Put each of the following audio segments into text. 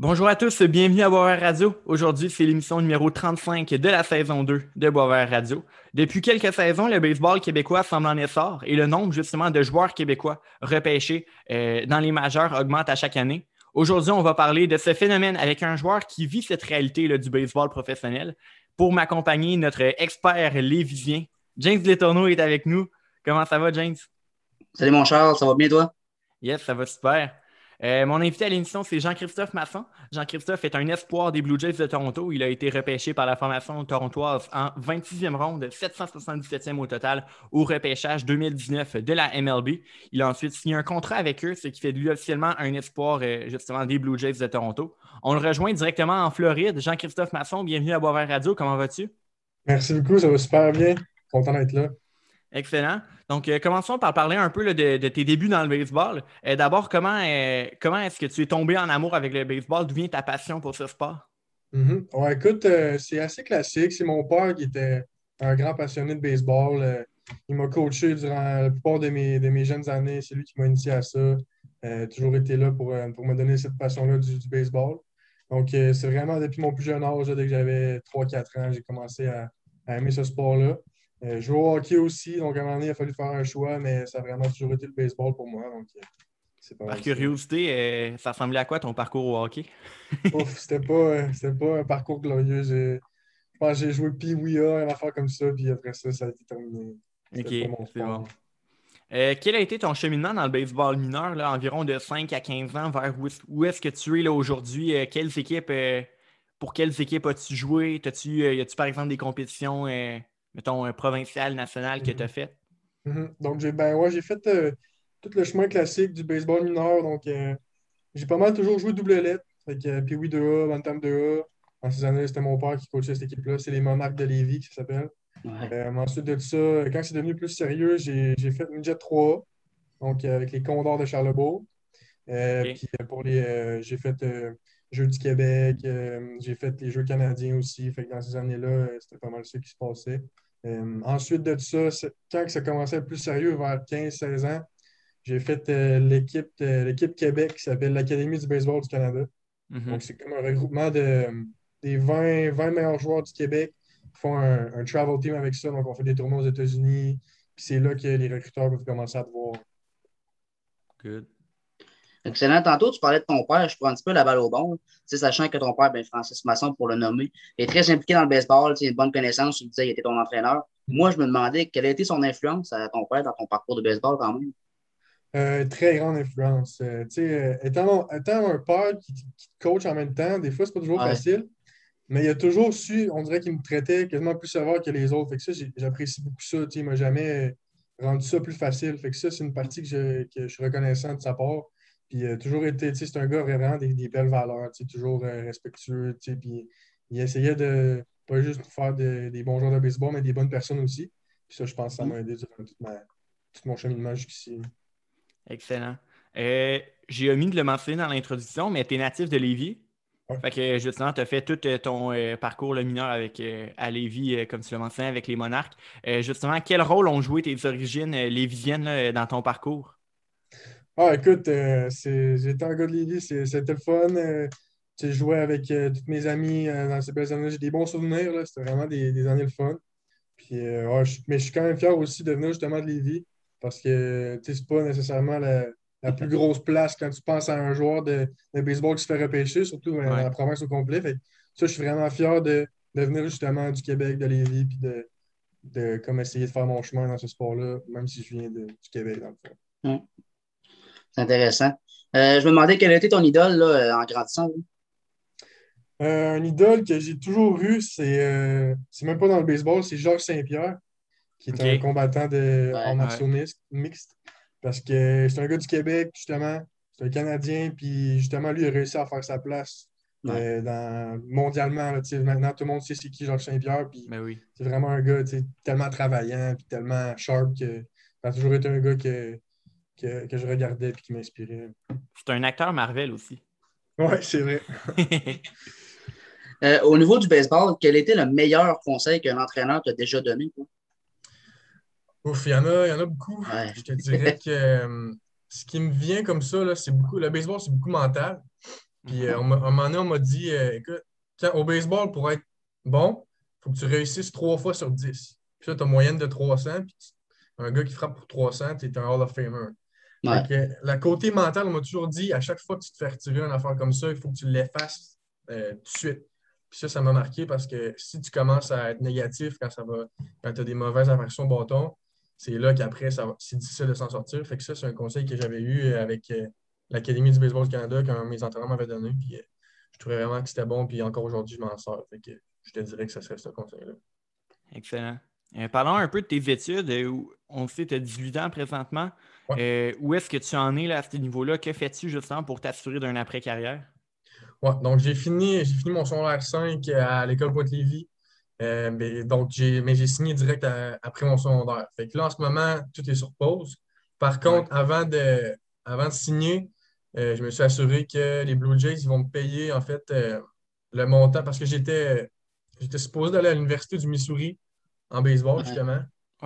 Bonjour à tous, bienvenue à Boisvert Radio. Aujourd'hui, c'est l'émission numéro 35 de la saison 2 de Boisvert Radio. Depuis quelques saisons, le baseball québécois semble en essor et le nombre justement de joueurs québécois repêchés euh, dans les majeurs augmente à chaque année. Aujourd'hui, on va parler de ce phénomène avec un joueur qui vit cette réalité là, du baseball professionnel. Pour m'accompagner, notre expert lévisien, James Letourneau est avec nous. Comment ça va, James? Salut mon Charles, ça va bien toi? Yes, ça va super. Euh, mon invité à l'émission, c'est Jean-Christophe Masson. Jean-Christophe est un espoir des Blue Jays de Toronto. Il a été repêché par la formation torontoise en 26e ronde, 777e au total au repêchage 2019 de la MLB. Il a ensuite signé un contrat avec eux, ce qui fait de lui officiellement un espoir euh, justement des Blue Jays de Toronto. On le rejoint directement en Floride. Jean-Christophe Masson, bienvenue à Boisvert Radio. Comment vas-tu? Merci beaucoup, ça va super bien. Content d'être là. Excellent. Donc, euh, commençons par parler un peu de, tes débuts dans le baseball. Euh, d'abord, comment, euh, comment est-ce que tu es tombé en amour avec le baseball? D'où vient ta passion pour ce sport? Mm-hmm. écoute, c'est assez classique. C'est mon père qui était un grand passionné de baseball. il m'a coaché durant la plupart de mes, de mes jeunes années. C'est lui qui m'a initié à ça. toujours été là pour, pour me donner cette passion-là du, baseball. Donc, c'est vraiment depuis mon plus jeune âge, dès que j'avais 3-4 ans, j'ai commencé à aimer ce sport-là. Euh, je joue au hockey aussi, donc à un moment donné, il a fallu faire un choix, mais ça a vraiment toujours été le baseball pour moi. Donc, euh, Par curiosité, euh, ça ressemblait à quoi ton parcours au hockey? Ouf, c'était pas, pas un parcours glorieux. Je pense que j'ai joué oui une affaire comme ça, puis après ça, ça a été terminé. Ok, c'est bon. quel a été ton cheminement dans le baseball mineur, là, environ de 5 à 15 ans, vers où, est-ce que tu es là aujourd'hui? quelles équipes, pour quelles équipes as-tu joué? As-tu, y a-tu par exemple des compétitions mettons, un provincial, national que tu as fait? Mm-hmm. Donc, j'ai ben, ouais, fait euh, tout le chemin classique du baseball mineur. Donc, euh, j'ai pas mal toujours joué double lettre. Fait euh, puis oui 2A, Bantam 2A. En ces années, c'était mon père qui coachait cette équipe-là. C'est les Monarques de Lévis, qui s'appelle. ensuite de ça, quand c'est devenu plus sérieux, j'ai fait une Jet 3 donc avec les Condors de Charlebourg. Puis pour les, j'ai fait Jeux du Québec, j'ai fait les Jeux canadiens aussi. Fait que dans ces années-là, c'était pas mal ça qui se passait. Euh, ensuite de ça, quand ça commençait à être plus sérieux, vers 15-16 ans, j'ai fait euh, l'équipe l'équipe Québec qui s'appelle l'Académie du baseball du Canada. Mhm. Donc, c'est comme un regroupement de, des 20, 20 meilleurs joueurs du Québec qui font un, travel team avec ça. Donc, on fait des tournois aux États-Unis. Puis c'est là que les recruteurs peuvent commencer à te voir. Good. Excellent. Tantôt, tu parlais de ton père. Je prends un petit peu la balle au bon. sachant que ton père, ben, Francis Masson, pour le nommer, est très impliqué dans le baseball. Il a une bonne connaissance. Tu disais qu'il était ton entraîneur. Moi, je me demandais quelle a été son influence à ton père dans ton parcours de baseball quand même? Euh, très grande influence. Euh, euh, étant, étant, un père qui, te coach en même temps, des fois, c'est pas toujours facile. Mais il a toujours su, on dirait qu'il me traitait quasiment plus sévère que les autres. Fait que ça, j'apprécie beaucoup ça. Il m'a jamais rendu ça plus facile. Fait que ça, c'est une partie que je, que je suis reconnaissant de sa part. Puis euh, toujours été, c'est un gars vraiment des, des belles valeurs, toujours euh, respectueux, puis il essayait de pas juste faire des bons joueurs de baseball, mais des bonnes personnes aussi. Puis ça, je pense que ça m'a aidé durant tout, mon cheminement jusqu'ici. Excellent. Euh, j'ai omis de le mentionner dans l'introduction, mais tu es natif de Lévis. Fait que justement, tu as fait tout ton parcours le mineur avec, à Lévis, comme tu l'as mentionné, avec les Monarques. justement, quel rôle ont joué tes origines lévisiennes dans ton parcours? Ah, écoute, euh, j'étais un gars de Lévis, c'était le fun. Euh, j'ai joué avec euh, toutes mes amis dans ces belles années. J'ai des bons souvenirs, c'était vraiment des, années de fun. Puis, mais je suis quand même fier aussi de venir justement de Lévis parce que c'est pas nécessairement la, plus grosse place quand tu penses à un joueur de, baseball qui se fait repêcher, surtout dans la province au complet. Fait ça, je suis vraiment fier de, venir justement du Québec, de Lévis, puis de, de comme essayer de faire mon chemin dans ce sport-là, même si je viens du Québec, dans le fond. C'est intéressant. Euh, je me demandais quelle était ton idole là, euh, en grandissant. Euh, un idole que j'ai toujours eu, c'est c'est même pas dans le baseball, c'est Georges Saint-Pierre, qui est un combattant de ouais, mixte. Parce que c'est un gars du Québec, justement. C'est un Canadien, puis justement, lui, il a réussi à faire sa place dans, mondialement. maintenant, tout le monde sait c'est qui Georges Saint-Pierre. Ben c'est vraiment un gars tellement travaillant, puis tellement sharp que ça a toujours été un gars que que, je regardais et qui m'inspirait. C'est un acteur Marvel aussi. Oui, c'est vrai. Euh, au niveau du baseball, quel était le meilleur conseil qu'un entraîneur t'a déjà donné? Ouf, il y en a, y en a beaucoup. Je te dirais que euh, ce qui me vient comme ça, c'est beaucoup. Le baseball, c'est beaucoup mental. Puis euh, on m'a- un moment donné, on m'a dit euh, écoute, quand- au baseball, pour être bon, il faut que tu réussisses trois fois sur 10. Puis là, tu as moyenne de 300. Puis tu- un gars qui frappe pour 300, tu es un Hall of Famer. Ouais. Que, la côté mentale, on m'a toujours dit à chaque fois que tu te fais retirer une affaire comme ça, il faut que tu l'effaces euh, tout de suite. Puis ça, ça m'a marqué parce que si tu commences à être négatif quand ça va, quand tu as des mauvaises impressions au bâton, c'est là qu'après, c'est difficile de s'en sortir. Fait que ça, c'est un conseil que j'avais eu avec euh, l'Académie du baseball du Canada qu'un de mes entraîneurs m'avait donné. Puis euh, je trouvais vraiment que c'était bon. Puis encore aujourd'hui, je m'en sors. Fait que je te dirais que ça serait ce conseil-là. Excellent. Euh, parlons un peu de tes études. euh, où on sait que tu as 18 ans présentement. Euh, où est-ce que tu en es là, à ce niveau-là? Que fais-tu justement pour t'assurer d'un après-carrière? Ouais, donc j'ai fini, j'ai fini mon secondaire 5 à l'école Pointe-Lévis. Euh, mais, donc j'ai, mais j'ai signé direct à- après mon secondaire. Fait que là, en ce moment, tout est sur pause. Par contre, avant, de, avant de signer, euh, je me suis assuré que les Blue Jays ils vont me payer en fait euh, le montant parce que j'étais, j'étais supposé d'aller à l'Université du Missouri en baseball, Ouais. justement.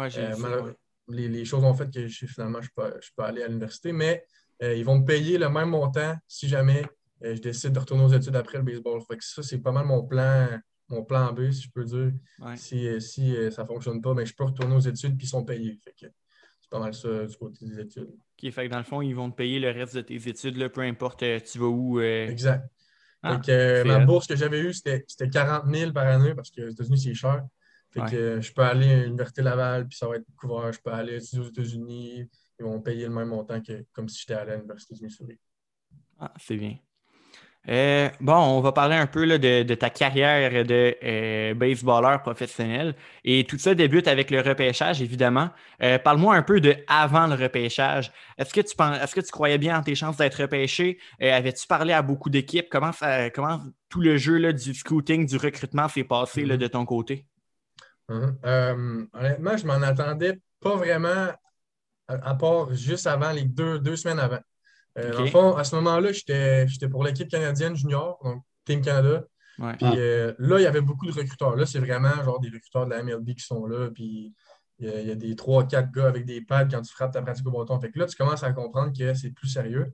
J'ai Euh, les, les choses ont fait que je, finalement, je peux, je peux aller à l'université, mais euh, ils vont me payer le même montant si jamais euh, je décide de retourner aux études après le baseball. Fait que ça, c'est pas mal mon plan, mon plan B, si je peux dire. Ouais. Si, euh, si ça ne fonctionne pas, mais je peux retourner aux études puis ils sont payés. Fait que c'est pas mal ça du côté des études. OK, fait que dans le fond, ils vont te payer le reste de tes études, là, peu importe tu vas où. Exact. Ah, Fait que, ma bourse que j'avais eue, c'était c'était 40 000 par année parce que aux États-Unis, c'est cher. Fait Ouais. que je peux aller à l'Université Laval, puis ça va être couvert. Je peux aller étudier aux États-Unis. Ils vont payer le même montant que comme si j'étais allé à l'Université du Missouri. Ah, c'est bien. Euh, bon, on va parler un peu là, de, de ta carrière de euh, baseballeur professionnel. Et tout ça débute avec le repêchage, évidemment. Euh, Parle-moi un peu de avant le repêchage. Est-ce que tu penses, est-ce que tu croyais bien en tes chances d'être repêché? Euh, Avais-tu parlé à beaucoup d'équipes? Comment, comment tout le jeu là, du scouting, du recrutement s'est passé là, Mhm. de ton côté? Mhm. Euh, honnêtement, je m'en attendais pas vraiment, à, à part juste avant, les deux, deux semaines avant. Euh, Dans le Ok. fond, à ce moment-là, j'étais j'étais pour l'équipe canadienne junior, donc Team Canada. Ouais. Puis Ah. euh, là, il y avait beaucoup de recruteurs. Là, c'est vraiment genre des recruteurs de la MLB qui sont là. Puis il y y a des 3-4 gars avec des pads quand tu frappes ta pratique au bâton. Fait que là, tu commences à comprendre que c'est plus sérieux.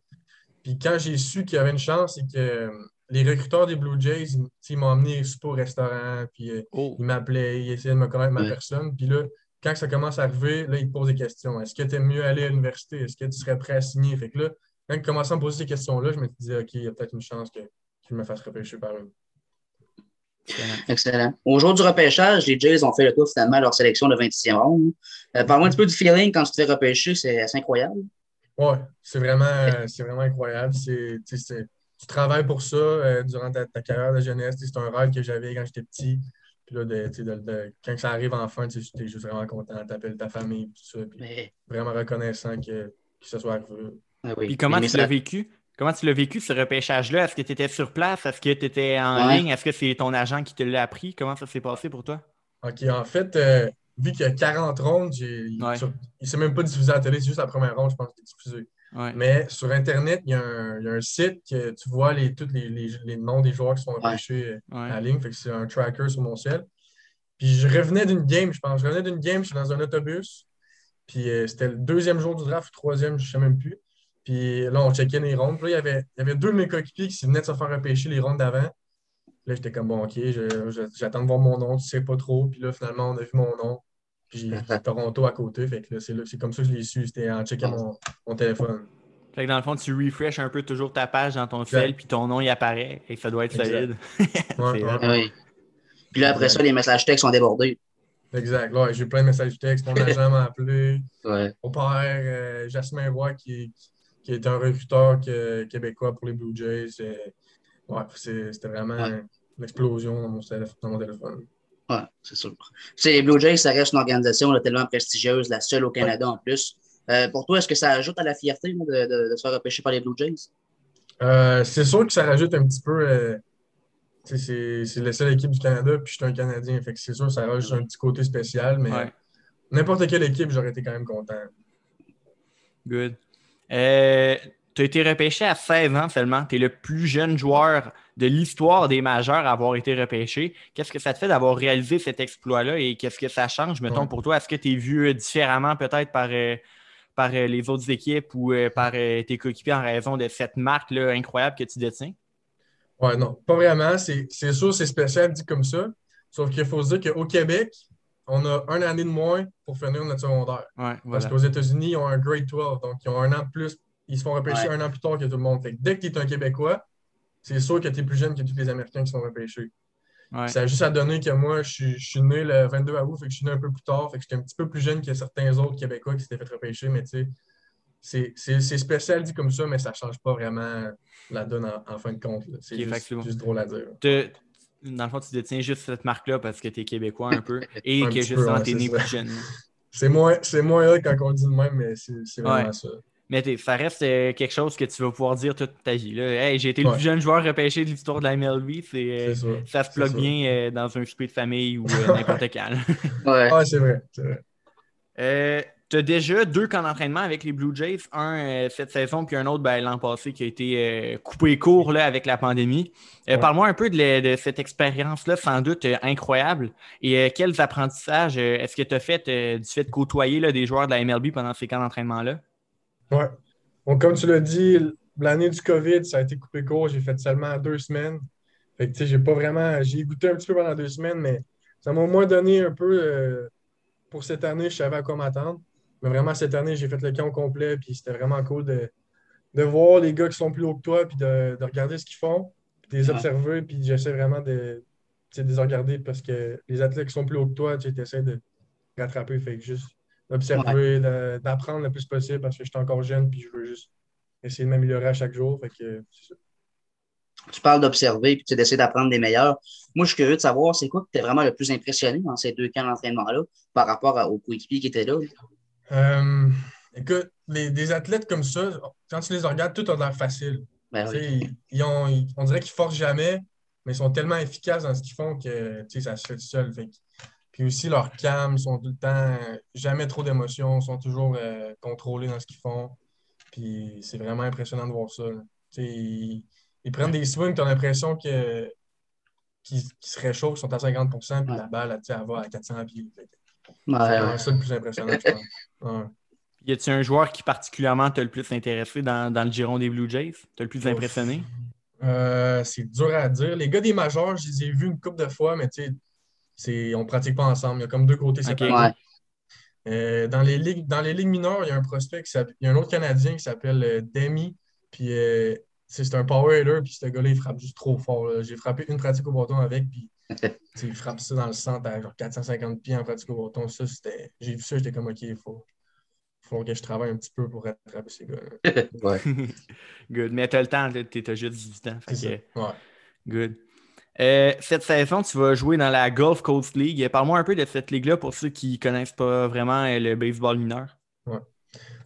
Puis quand j'ai su qu'il y avait une chance, c'est que les recruteurs des Blue Jays, ils, m'ont emmené au restaurant. Puis euh, Oh, ils m'appelaient, ils essayaient de me connaître ma Ouais. personne. Puis là, quand ça commence à arriver, là, ils te posent des questions. Est-ce que tu aimes mieux aller à l'université? Est-ce que tu serais prêt à signer? Fait que là, quand ils commençaient à me poser ces questions-là, je me disais, OK, il y a peut-être une chance que, qu'ils me fassent repêcher par eux. excellent. Excellent. Au jour du repêchage, les Jays ont fait le tour finalement à leur sélection de 26e ronde. Euh, Parle-moi un petit peu du feeling quand tu te fais repêcher, c'est assez incroyable. Ouais, c'est vraiment, euh, vraiment incroyable. C'est, tu travailles pour ça euh, durant ta, ta carrière de jeunesse. C'est un rêve que j'avais quand j'étais petit. Puis là, de, tu sais, de- de- quand ça arrive enfin, tu es juste vraiment content. Tu appelles ta famille, tout ça. Puis Mais, vraiment reconnaissant que, que ce soit arrivé. ah oui. Puis comment Mais tu l'as ça- vécu? Comment tu l'as vécu, ce repêchage-là? Est-ce que tu étais sur place? Est-ce que tu étais en Ouais. ligne? Est-ce que c'est ton agent qui te l'a appris? Comment ça s'est passé pour toi? OK, en fait, euh, vu qu'il y a 40 rondes, Ouais. il ne s'est même pas diffusé à la télé, c'est juste la première ronde, je pense, qui est diffusée. Ouais. Mais sur Internet, il y, a un, il y a un site que tu vois les, tous les, les- les noms des joueurs qui sont repêchés euh, Ouais. à la ligne. Fait que c'est un tracker sur mon ciel. Puis je revenais d'une game, je pense. Je revenais d'une game, je suis dans un autobus. Puis euh, c'était le deuxième jour du draft, le troisième, je ne sais même plus. Puis là, on checkait les rondes. Puis là, il y avait, il y avait deux de mes coéquipiers qui venaient de se faire repêcher les rondes d'avant. Là, j'étais comme, bon, OK, j'attends de voir mon nom, tu sais pas trop. Puis là, finalement, on a vu mon nom. Puis Toronto à côté. Fait que là, c'est comme ça que je l'ai su. C'était en checkant mon, mon téléphone. Fait que dans le fond, tu refresh un peu toujours ta page dans ton cell, puis ton nom y apparaît, et ça doit être Exact. solide. Ouais, ouais. Ah oui. Puis là, après ça, les messages textes sont débordés. Exact. Là, j'ai eu plein de messages textes. Mon agent m'a appelé. Ouais. Mon père, euh, Jasmin Roy, qui, qui est un recruteur que- québécois pour les Blue Jays. euh, ouais, c'est- c'était vraiment Ouais. une explosion dans dans mon téléphone. Ouais, c'est sûr. C'est les Blue Jays, ça reste une organisation là, tellement prestigieuse, la seule au Canada en plus. Euh, pour toi, est-ce que ça ajoute à la fierté là, de, de- de se faire repêcher par les Blue Jays? Euh, c'est sûr que ça rajoute un petit peu. euh, c'est c'est la seule équipe du Canada, puis je suis un Canadien. Fait que c'est sûr que ça rajoute un petit côté spécial, mais Ouais. n'importe quelle équipe, j'aurais été quand même content. Good. Euh, tu as été repêché à 16 ans seulement. Tu es le plus jeune joueur de l'histoire des majeurs à avoir été repêché. Qu'est-ce que ça te fait d'avoir réalisé cet exploit-là et qu'est-ce que ça change, mettons, Ouais. pour toi? Est-ce que tu es vu euh, différemment peut-être par, euh, par euh, les autres équipes ou par tes coéquipiers en raison de cette marque-là incroyable que tu détiens? Ouais, non, pas vraiment. C'est sûr, c'est spécial dit comme ça. Sauf qu'il faut se dire qu'au Québec, on a une année de moins pour finir notre secondaire. Ouais, Parce qu'aux États-Unis, ils ont un grade 12, donc ils ont un an de plus. Ils se font repêcher Ouais. un an plus tard que tout le monde. Fait que dès que tu es un Québécois, c'est sûr que tu es plus jeune que tous les Américains qui sont repêchés. Ouais. Ça a juste à donner que moi, je suis, je suis né le 22 août, fait que je suis né un peu plus tard, fait que j'étais un petit peu plus jeune que certains autres Québécois qui s'étaient fait repêcher, mais tu sais, c'est- c'est c'est spécial dit comme ça, mais ça ne change pas vraiment la donne en, en fin de compte. C'est juste, drôle à dire. Te- dans le fond, tu détiens juste cette marque-là parce que tu es québécois un peu et Un que justement, tu es né ça. plus jeune. C'est moins, c'est moins là quand on dit de même, mais c'est c'est vraiment Ouais. ça. Mais ça reste euh, quelque chose que tu vas pouvoir dire toute ta vie. Là. Hey, j'ai été le Ouais. plus jeune joueur repêché de l'histoire de la MLB. C'est, euh, C'est ça. ça se plug bien euh, dans un souper de famille ou euh, n'importe quand. Ouais. C'est vrai. c'est vrai. Euh, tu as déjà deux camps d'entraînement avec les Blue Jays, un euh, cette saison, puis un autre ben, l'an passé qui a été euh, coupé court là, avec la pandémie. Euh, Ouais. Parle-moi un peu de, cette expérience-là, sans doute euh, incroyable. Et euh, quels apprentissages euh, est-ce que tu as fait euh, du fait de côtoyer là, des joueurs de la MLB pendant ces camps d'entraînement-là? Ouais. Comme tu l'as dit, l'année du COVID, ça a été coupé court. J'ai fait seulement deux semaines. Fait que, j'ai pas vraiment. J'ai goûté un petit peu pendant deux semaines, mais ça m'a au moins donné un peu. euh, pour cette année, je savais à quoi m'attendre. Mais vraiment, cette année, j'ai fait le camp au complet, puis c'était vraiment cool de, de voir les gars qui sont plus hauts que toi, puis de, de regarder ce qu'ils font, puis de les Ouais. observer, puis j'essaie vraiment de, de les regarder parce que les athlètes qui sont plus hauts que toi, tu essaies de rattraper. Fait que juste d'observer, de- d'apprendre le plus possible parce que je suis encore jeune, puis je veux juste essayer de m'améliorer à chaque jour. Fait que ça. Tu parles d'observer puis tu d'essayer d'apprendre des meilleurs. Moi, je suis curieux de savoir, c'est quoi qui t'es vraiment le plus impressionné dans ces deux camps d'entraînement-là par rapport aux coéquipiers qui étaient là? Euh, écoute, les, des athlètes comme ça, quand tu les regardes, tout a l'air facile. Ben Tu oui. sais, Ils, ils ont, ils- on dirait qu'ils forcent jamais, mais ils sont tellement efficaces dans ce qu'ils font que tu sais, ça se fait tout seul. Fait que- puis aussi, leur cam, ils sont tout le temps, jamais trop d'émotions, ils sont toujours euh, contrôlés dans ce qu'ils font. Puis c'est vraiment impressionnant de voir ça. Ils, ils prennent des swings, tu as l'impression que, qu'ils, se réchauffent, ils sont à 50 puis Ouais. la balle, tu sais, elle va à 400 pieds. Ouais, C'est ça le plus impressionnant, je pense. Ouais. Y a-t-il un joueur qui particulièrement t'a le plus intéressé dans, dans le giron des Blue Jays? T'as le plus Ouf. impressionné? Euh, c'est dur à dire. Les gars des majors, je les ai vus une couple de fois, mais tu sais, c'est- on ne pratique pas ensemble. Il y a comme deux côtés Ok. séparés. Ouais. Euh, dans, les ligues, dans les ligues mineures, il y a un prospect, qui s'appelle- il y a un autre Canadien qui s'appelle euh, Demi. Puis euh, c'est un power hitter, puis ce gars-là, il frappe juste trop fort. là. J'ai frappé une pratique au bâton avec, puis il frappe ça dans le centre à genre 450 pieds en pratique au bâton. Ça, c'était. J'ai vu ça, j'étais comme OK, il faut, faut que je travaille un petit peu pour rattraper ces gars-là. Ouais. Good. Mais t'as le temps, t'as juste 18 ans. fait que- ça. Ouais. Good. Euh, cette saison, tu vas jouer dans la Gulf Coast League. Parle-moi un peu de cette ligue-là pour ceux qui ne connaissent pas vraiment euh, le baseball mineur.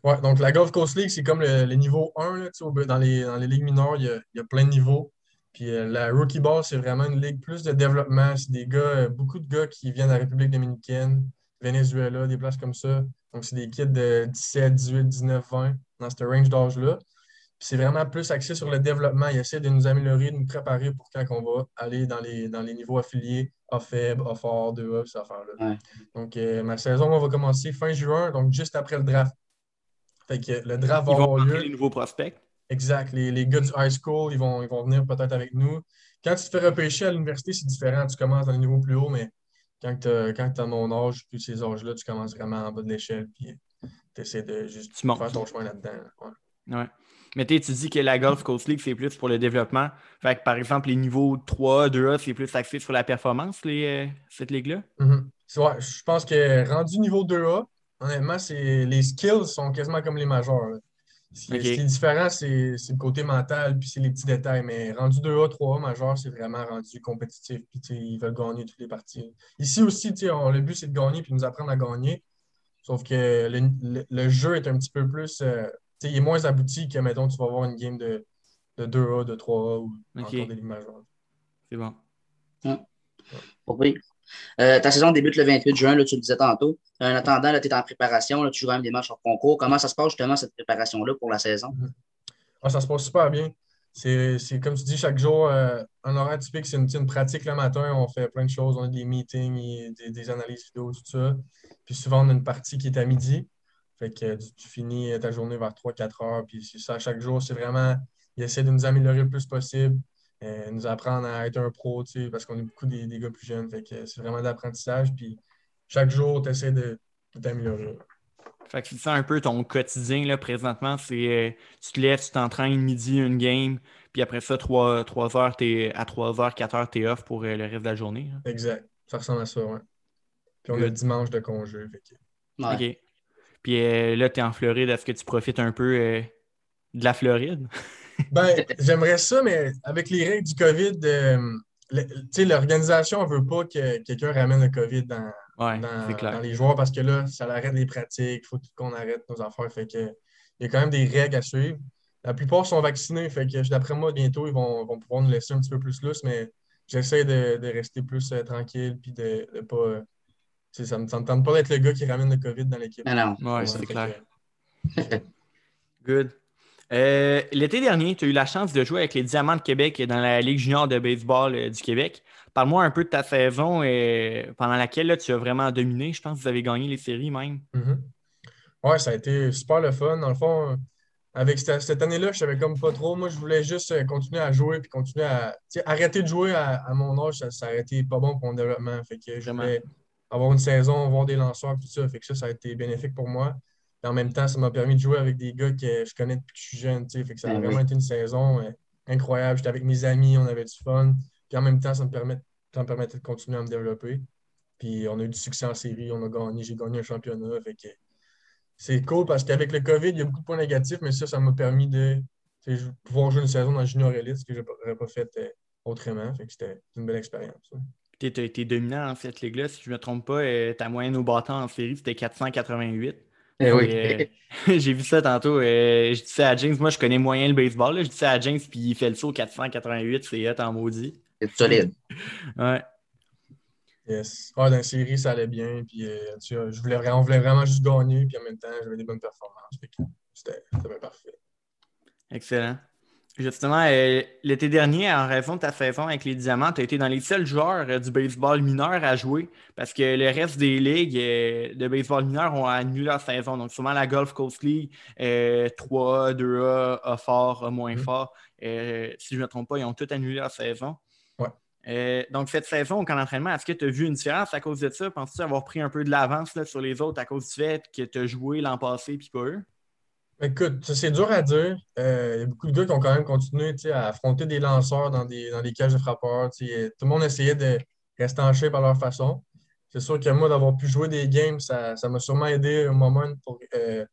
Ouais, donc la Gulf Coast League, c'est comme le, niveau 1. là, dans, les, dans les ligues mineures, il y a, plein de niveaux. Puis euh, la Rookie Ball, c'est vraiment une ligue plus de développement. C'est des gars, beaucoup de gars qui viennent de la République dominicaine, Venezuela, des places comme ça. Donc, c'est des kids de 17, 18, 19, 20 dans ce range d'âge-là. C'est vraiment plus axé sur le développement. Ils essaient de nous améliorer, de nous préparer pour quand on va aller dans les, dans les niveaux affiliés, A faible, A fort, 2A, ces affaires-là. Ouais. Donc, euh, ma saison on va commencer fin juin, donc juste après le draft. Fait que le draft va avoir lieu. les nouveaux prospects. Exact. Les, les gars du high school, ils vont, ils vont venir peut-être avec nous. Quand tu te fais repêcher à l'université, c'est différent. Tu commences dans les niveaux plus hauts, mais quand tu as, mon âge, puis ces âges-là, tu commences vraiment en bas de l'échelle, puis tu essaies de juste Tu montes. faire ton chemin là-dedans. Ouais. Ouais. Mais tu dis que la Gulf Coast League, c'est plus pour le développement. Fait que, par exemple, les niveaux 3, 2A, c'est plus axé sur la performance, les, euh, cette ligue-là? Ouais, je pense que rendu niveau 2A, honnêtement, c'est, les skills sont quasiment comme les majors. là. Ce, qui- Ok. ce qui est différent, c'est, c'est le côté mental, puis c'est les petits détails. Mais rendu 2A, 3A, major, c'est vraiment rendu compétitif. Puis ils veulent gagner toutes les parties. Ici aussi, on- le but, c'est de gagner puis nous apprendre à gagner. Sauf que le, le- le jeu est un petit peu plus. euh, il est moins abouti que, mettons, tu vas avoir une game de, de 2A, de 3A ou Ok. encore des ligues majeures. C'est bon. Pas pire. Euh, ta saison débute le 28 juin, là, tu le disais tantôt. En attendant, tu es en préparation, là, tu joues quand même des matchs hors concours. Comment ça se passe justement cette préparation-là pour la saison? Ah, ça se passe super bien. C'est comme tu dis, chaque jour, euh, un horaire typique, c'est une, une pratique le matin. On fait plein de choses. On a des meetings, et des, des analyses vidéo, tout ça. Puis souvent, on a une partie qui est à midi. Fait que tu, tu finis ta journée vers 3-4 heures. Puis c'est ça, chaque jour, c'est vraiment, ils essaient de nous améliorer le plus possible. euh, nous apprendre à être un pro, parce qu'on est beaucoup des, des, gars plus jeunes. Fait que c'est vraiment d'apprentissage. Puis chaque jour, tu essaies de, t'améliorer. Fait que c'est ça un peu ton quotidien là, présentement. C'est euh, tu te lèves, tu t'entraînes midi, une game, puis après ça, 3, 3 heures, es, à 3 heures, 4 heures, tu es off pour le reste de la journée. Exact. Ça ressemble à ça, ouais. Puis on a dimanche de congé. OK. Puis euh, là, tu es en Floride. Est-ce que tu profites un peu euh, de la Floride? ben, j'aimerais ça, mais avec les règles du COVID, euh, l'organisation ne veut pas que quelqu'un ramène le COVID dans, dans, les joueurs parce que là, ça arrête les pratiques. Il faut qu'on arrête nos affaires. Fait que, il y a quand même des règles à suivre. La plupart sont vaccinés. Fait que d'après moi, bientôt, ils vont, vont, pouvoir nous laisser un petit peu plus lousse, mais j'essaie de, rester plus tranquille puis de ne pas ça ne me, tente pas d'être le gars qui ramène le COVID dans l'équipe. Non, non. c'est clair. Good. Euh, l'été dernier, tu as eu la chance de jouer avec les Diamants de Québec dans la Ligue junior de baseball euh, du Québec. Parle-moi un peu de ta saison et euh, pendant laquelle tu as vraiment dominé. Je pense que vous avez gagné les séries même. Mm-hmm. Oui, ça a été super le fun. Dans le fond, avec cette, année-là, je savais comme pas trop. Moi, je voulais juste continuer à jouer puis continuer à. Arrêter de jouer à, mon âge, ça, ça, aurait été pas bon pour mon développement. Fait que je voulais avoir une saison, avoir des lanceurs, tout ça. Fait que ça, ça a été bénéfique pour moi. Et en même temps, ça m'a permis de jouer avec des gars que je connais depuis que je suis jeune. Fait que ça a ben vraiment été une saison euh, incroyable. J'étais avec mes amis, on avait du fun. Puis en même temps, ça me, permet, ça me permettait de continuer à me développer. Puis on a eu du succès en série, on a gagné, j'ai gagné un championnat. Fait que c'est cool parce qu'avec le COVID, il y a beaucoup de points négatifs, mais ça, ça m'a permis de pouvoir jouer une saison dans le junior élite, ce que je n'aurais pas fait euh, autrement. Fait que c'était une belle expérience tu été dominant dans cette ligue-là. Si je ne me trompe pas, euh, ta moyenne au bâton en série, c'était 488. Eh oui. Euh, j'ai vu ça tantôt. Euh, je dis ça à James. Moi, je connais moyen le baseball. Je dis ça à James, puis il fait le saut 488. C'est hot en maudit. C'est solide. ouais. Yes. dans la série, ça allait bien. Puis, je voulais, on voulait vraiment juste gagner. Puis en même temps, j'avais des bonnes performances. C'était bien parfait. Excellent. Justement, euh, l'été dernier, en raison de ta saison avec les Diamants, tu as été dans les seuls joueurs euh, du baseball mineur à jouer parce que le reste des ligues euh, de baseball mineur ont annulé leur saison. Donc, souvent la Gulf Coast League, 3, 2A, A fort, A moins mm-hmm. fort. si je ne me trompe pas, ils ont tous annulé leur saison. Ouais. donc, cette saison au camp d'entraînement, est-ce que tu as vu une différence à cause de ça? Penses-tu avoir pris un peu de l'avance sur les autres à cause du fait que tu as joué l'an passé et pas eux? Écoute, c'est dur à dire. Euh, il y a beaucoup de gars qui ont quand même continué à affronter des lanceurs dans des, dans des cages de frappeurs. Tout le monde essayait de rester en shape à leur façon. C'est sûr que moi, d'avoir pu jouer des games, ça m'a sûrement aidé un moment pour euh,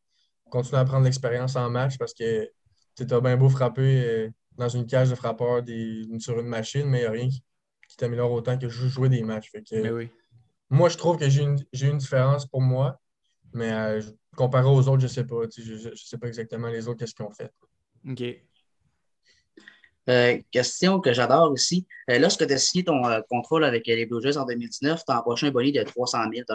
continuer à prendre l'expérience en match parce que tu as bien beau frapper euh, dans une cage de frappeurs sur une machine, mais il n'y a rien qui, t'améliore autant que jouer des matchs. Moi, je trouve que j'ai une, une différence pour moi, mais Comparé aux autres, je ne sais pas. Je ne sais pas exactement les autres, qu'est-ce qu'ils ont fait. OK. Euh, question que j'adore aussi. Euh, lorsque tu as signé ton euh, contrôle avec les Blue Jays en 2019, tu as empoché un bonus de 300 000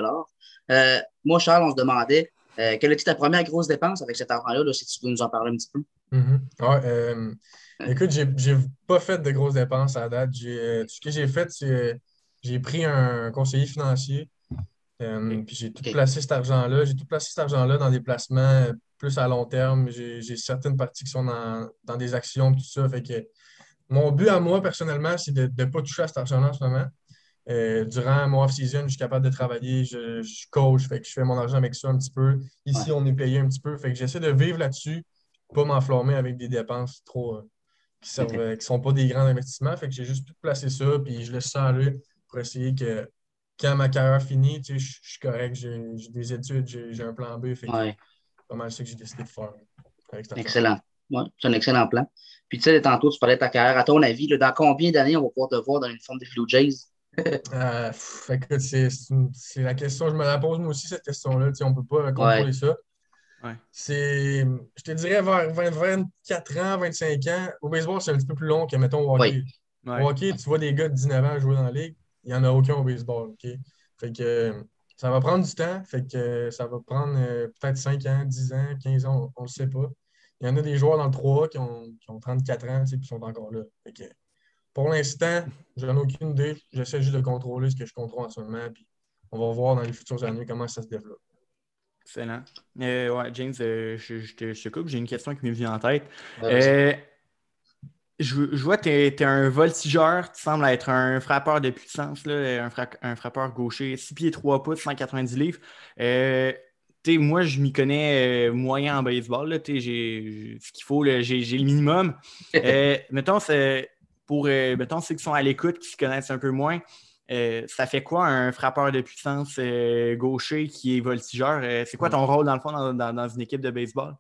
Moi, Charles, on se demandait quelle était ta première grosse dépense avec cet argent-là, si tu veux nous en parler un petit peu? Mm-hmm. écoute, j'ai pas fait de grosses dépenses à date. ce que j'ai fait, c'est j'ai pris un conseiller financier euh, puis j'ai tout placé cet argent-là. J'ai tout placé cet argent-là dans des placements plus à long terme. J'ai certaines parties qui sont dans, des actions, tout ça. Fait que mon but à moi, personnellement, c'est de ne pas toucher à cet argent-là en ce moment. Euh, durant mon off-season, je suis capable de travailler, je, coach, fait que je fais mon argent avec ça un petit peu. Ici, on est payé un petit peu. Fait que j'essaie de vivre là-dessus, pas m'enflammer avec des dépenses trop euh, qui ne sont pas des grands investissements. Fait que j'ai juste tout placé ça, puis je laisse ça aller pour essayer que quand ma carrière finit, je suis correct, j'ai des études, j'ai un plan B. C'est pas mal ça que j'ai décidé de faire. Excellent. Ouais, c'est un excellent plan. Puis, tu sais, tantôt, tu parlais de ta carrière. À ton avis, dans combien d'années on va pouvoir te voir dans une forme des Blue Jays? euh, écoute, c'est la question, je me la pose moi aussi, cette question-là. On ne peut pas contrôler ça. Ouais. C'est, je te dirais, vers 24 ans, 25 ans. Au baseball, c'est un petit peu plus long que, mettons, au hockey. Au hockey, tu vois des gars de 19 ans jouer dans la ligue il n'y en a aucun au baseball. OK? Fait que ça va prendre du temps. Fait que ça va prendre euh, peut-être 5 ans, 10 ans, 15 ans, on ne le sait pas. Il y en a des joueurs dans le 3 qui ont, qui ont 34 ans et qui sont encore là. Fait que, pour l'instant, je n'en ai aucune idée. J'essaie juste de contrôler ce que je contrôle en ce moment. Puis on va voir dans les futures années comment ça se développe. Excellent. Euh, ouais, James, euh, je, te, coupe. J'ai une question qui m'est venue en tête je, je vois que tu es, un voltigeur, tu sembles être un frappeur de puissance, là, un, un, frappeur gaucher, 6 pieds 3 pouces, 190 livres. Euh, moi, je m'y connais euh, moyen en baseball. J'ai, ce qu'il faut, j'ai, le minimum. euh, mettons, pour euh, mettons, ceux qui sont à l'écoute, qui se connaissent un peu moins, ça fait quoi un frappeur de puissance gaucher qui est voltigeur? c'est quoi ton rôle dans le fond dans, dans une équipe de baseball?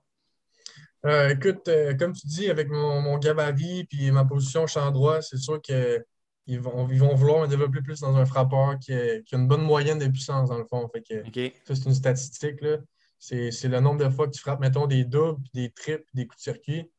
Euh, écoute, euh, comme tu dis, avec mon, gabarit et ma position champ droit, c'est sûr qu'ils vont, ils vont vouloir me développer plus dans un frappeur qui, a une bonne moyenne de puissance, dans le fond. Fait que, Ça, c'est une statistique. C'est, le nombre de fois que tu frappes, mettons, des doubles, des triples, des coups de circuit.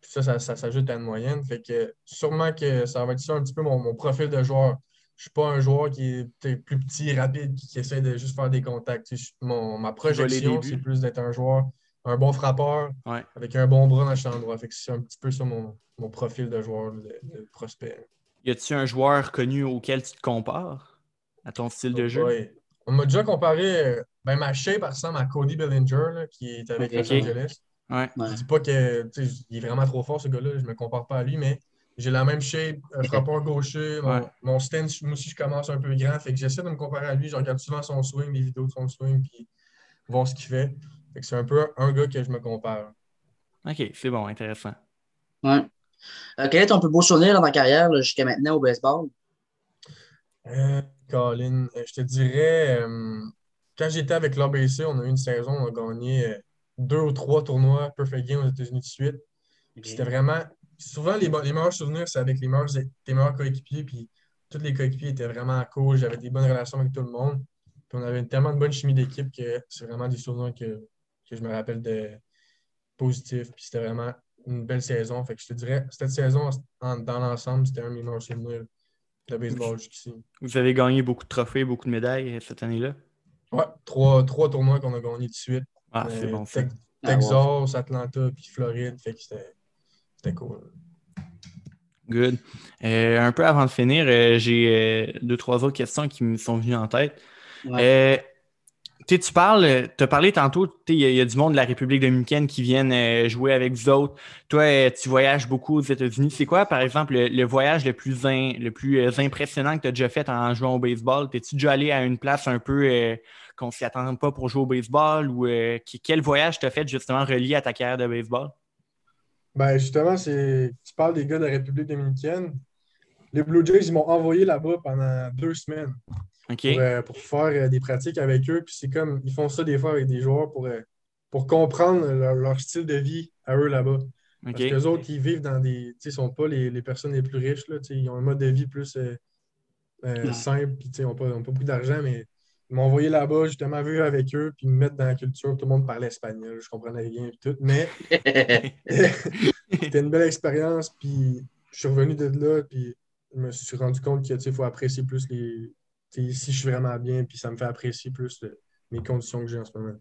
ça, ça, s'ajoute à une moyenne. Fait que sûrement que ça va être ça un petit peu mon, profil de joueur. Je ne suis pas un joueur qui est plus petit, rapide, qui, essaie de juste faire des contacts. ma projection, c'est plus d'être un joueur un bon frappeur avec un bon bras dans le champ droit. c'est un petit peu ça mon, profil de joueur de, prospect. Y a-t-il un joueur connu auquel tu te compares à ton style de jeu? Oui. On m'a déjà comparé, ben, ma shape ressemble à Cody Bellinger qui est avec Los Angeles. Ouais. Je dis pas qu'il est vraiment trop fort ce gars-là, je ne me compare pas à lui, mais j'ai la même shape, un frappeur gaucher, mon, stance, moi aussi je commence un peu grand, fait que j'essaie de me comparer à lui, je regarde souvent son swing, les vidéos de son swing, puis voir ce qu'il fait c'est un peu un gars que je me compare. OK, c'est bon, intéressant. Ouais. Euh, quel est ton plus beau souvenir dans ta carrière jusqu'à maintenant au baseball? Euh, Colin, euh, je te dirais, euh, quand j'étais avec l'ABC, on a eu une saison, on a gagné deux ou trois tournois Perfect Game aux États-Unis de suite. C'était vraiment. Souvent, les, les meilleurs souvenirs, c'est avec les meilleurs, tes meilleurs coéquipiers. Puis tous les coéquipiers étaient vraiment cool. J'avais des bonnes relations avec tout le monde. Puis on avait tellement de bonne chimie d'équipe que c'est vraiment des souvenirs que que je me rappelle de positif. Puis c'était vraiment une belle saison. Fait que je te dirais, cette saison, dans l'ensemble, c'était un de mes meilleurs souvenirs de baseball jusqu'ici. Vous avez gagné beaucoup de trophées, beaucoup de médailles cette année-là? Ouais, trois, trois tournois qu'on a gagnés de suite. Ah, c'est bon. Texas, Atlanta, puis Floride. Fait que c'était cool. Good. Euh, un peu avant de finir, euh, j'ai euh, deux, trois autres questions qui me sont venues en tête. Tu parles, tu as parlé tantôt, il y, a du monde de la République dominicaine qui viennent euh, jouer avec vous autres. Toi, euh, tu voyages beaucoup aux États-Unis. C'est quoi, par exemple, le, voyage le plus, le plus euh, impressionnant que tu as déjà fait en jouant au baseball? T'es-tu déjà allé à une place un peu qu'on ne s'y attend pas pour jouer au baseball? Ou quel voyage t'as fait justement relié à ta carrière de baseball? Ben justement, c'est tu parles des gars de la République dominicaine. Les Blue Jays, ils m'ont envoyé là-bas pendant deux semaines. Euh, pour, faire euh, des pratiques avec eux. Puis c'est comme, ils font ça des fois avec des joueurs pour, euh, pour comprendre leur, style de vie à eux là-bas. Parce que les autres, ils vivent dans des. Tu sais, sont pas les, personnes les plus riches. Là, ils ont un mode de vie plus simple. Puis ils n'ont pas, beaucoup d'argent, mais ils m'ont envoyé là-bas, justement, vu avec eux, puis me mettre dans la culture. Tout le monde parlait espagnol, je comprenais rien et tout. Mais c'était une belle expérience. Puis je suis revenu de là, puis me suis rendu compte qu'il faut apprécier plus les, ici, je suis vraiment bien, puis ça me fait apprécier plus mes conditions que j'ai en ce moment.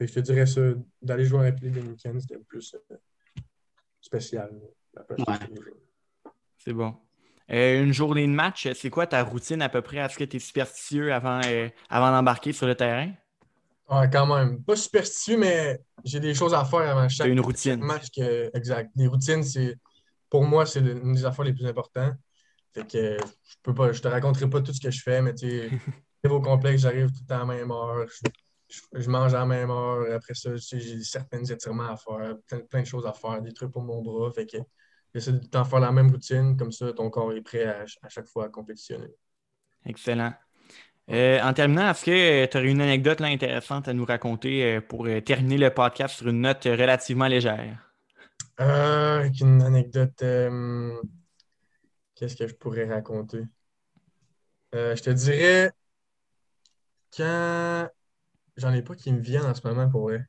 je te dirais ça, d'aller jouer en République dominicaine, c'était plus euh, spécial. C'est bon. Euh, une journée de match, c'est quoi ta routine à peu près? Est-ce que tu es superstitieux avant, euh, avant d'embarquer sur le terrain? Ouais, quand même. Pas superstitieux, mais j'ai des choses à faire avant chaque, une routine. match. exact. Les routines, c'est pour moi, c'est une des affaires les plus importantes. Fait que je peux pas, je te raconterai pas tout ce que je fais, mais tu sais, au complexe, j'arrive tout le temps à la même heure. Je, mange à la même heure. Après ça, j'ai certains étirements à faire, plein, de choses à faire, des trucs pour mon bras. Fait que j'essaie de t'en faire la même routine, comme ça, ton corps est prêt à, chaque fois à compétitionner. Excellent. Euh, en terminant, est-ce que tu aurais une anecdote là, intéressante à nous raconter euh, pour euh, terminer le podcast sur une note relativement légère? une anecdote. Qu'est-ce que je pourrais raconter? Euh, je te dirais quand j'en ai pas qui me viennent en ce moment pour vrai.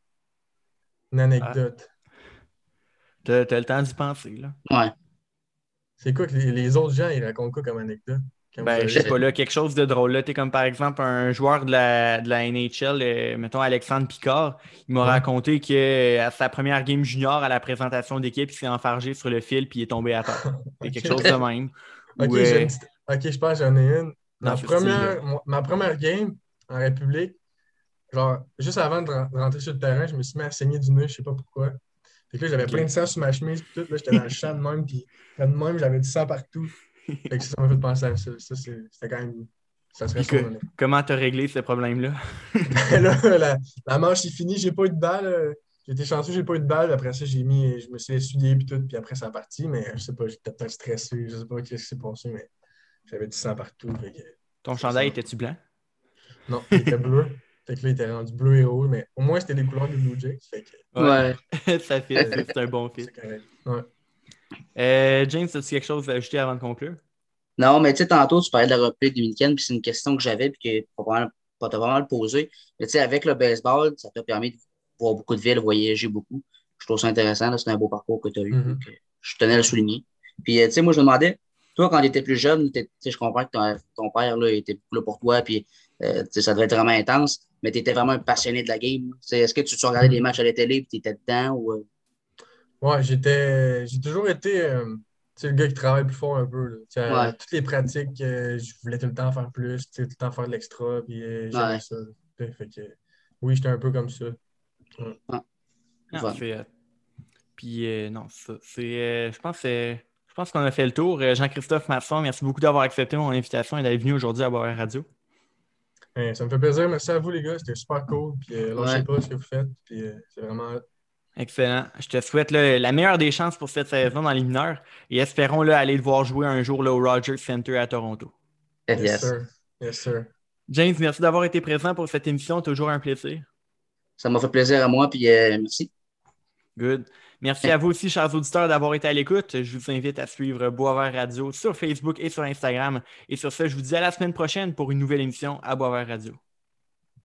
Une anecdote. Tu as le temps d'y penser, là. Ouais. C'est quoi que les, autres gens, ils racontent quoi comme anecdote? Ben, je sais pas, là, quelque chose de drôle. Là, es comme par exemple un joueur de la, de la NHL, euh, mettons Alexandre Picard, il m'a raconté qu'à euh, sa première game junior, à la présentation d'équipe, il s'est enfargé sur le fil puis il est tombé à terre. C'est quelque chose de même. ok, euh, je pense que j'en ai une. Ma première, ma première game en République, genre, juste avant de rentrer sur le terrain, je me suis mis à saigner du nez, je sais pas pourquoi. Fait que là, j'avais plein de sang sur ma chemise, puis tout. Là, j'étais dans le champ de même, puis de même, j'avais du sang partout. Ça m'a fait penser à ça. Ça, c'est- c'était quand même. Ça serait que- Comment t'as réglé ce problème-là? là, la, la manche est finie, j'ai pas eu de balle. euh, été chanceux, j'ai pas eu de balle. Après ça, j'ai mis, je me suis essuyé puis tout, puis après ça a parti, mais je sais pas, j'étais peut-être stressé, je sais pas ce qui s'est passé, mais j'avais du sang partout. Que, Ton chandail était-tu blanc? non, il était bleu. Fait que là, il était rendu bleu et rouge, mais au moins c'était les couleurs des Blue Jays. Fait que Ouais. ça fait, c'est un bon fit. c'est correct. Ouais. Euh, James, as-tu quelque chose à ajouter avant de conclure? Non, mais tu sais, tantôt, tu parlais de la République dominicaine, puis c'est une question que j'avais, puis que pas vraiment- vraiment posé. Mais tu sais, avec le baseball, ça t'a permis de voir beaucoup de villes, voyager beaucoup. Je trouve ça intéressant, là, c'est un beau parcours que tu as eu. Mhm. donc, euh, je tenais à le souligner. Puis, euh, tu sais, moi, je me demandais, toi, quand tu étais plus jeune, t'es- tu sais, je comprends que ton, ton père là, était beaucoup là pour toi, puis euh, ça devait être vraiment intense, mais tu étais vraiment un passionné de la game. Est-ce que tu, tu regardais des matchs à la télé, puis tu étais dedans? Ou, euh, Ouais, j'étais. J'ai toujours été euh, le gars qui travaille plus fort un peu. là. Ouais. Toutes les pratiques, euh, je voulais tout le temps faire plus, tout le temps faire de l'extra, puis euh, j'aimais Ouais. ça. Fait que oui, j'étais un peu comme ça. Euh, Puis, euh, non, c'est. euh, je pense que c'est- je pense qu'on a fait le tour. Euh, Jean-Christophe Masson, merci beaucoup d'avoir accepté mon invitation et d'être venu aujourd'hui à Boire Radio. Ça me fait plaisir. Merci à vous, les gars. C'était super cool. Puis euh, lâchez Ouais. pas ce que vous faites. Puis euh, c'est vraiment. Excellent. Je te souhaite là, la meilleure des chances pour cette saison dans les mineurs et espérons là, aller te voir jouer un jour là, au Rogers Center à Toronto. Yes, yes. sir. Yes, sir. James, merci d'avoir été présent pour cette émission. Toujours un plaisir. Ça m'a fait plaisir à moi, puis euh, merci. Good. Merci à vous aussi, chers auditeurs, d'avoir été à l'écoute. Je vous invite à suivre Boisvert Radio sur Facebook et sur Instagram. Et sur ce, je vous dis à la semaine prochaine pour une nouvelle émission à Boisvert Radio.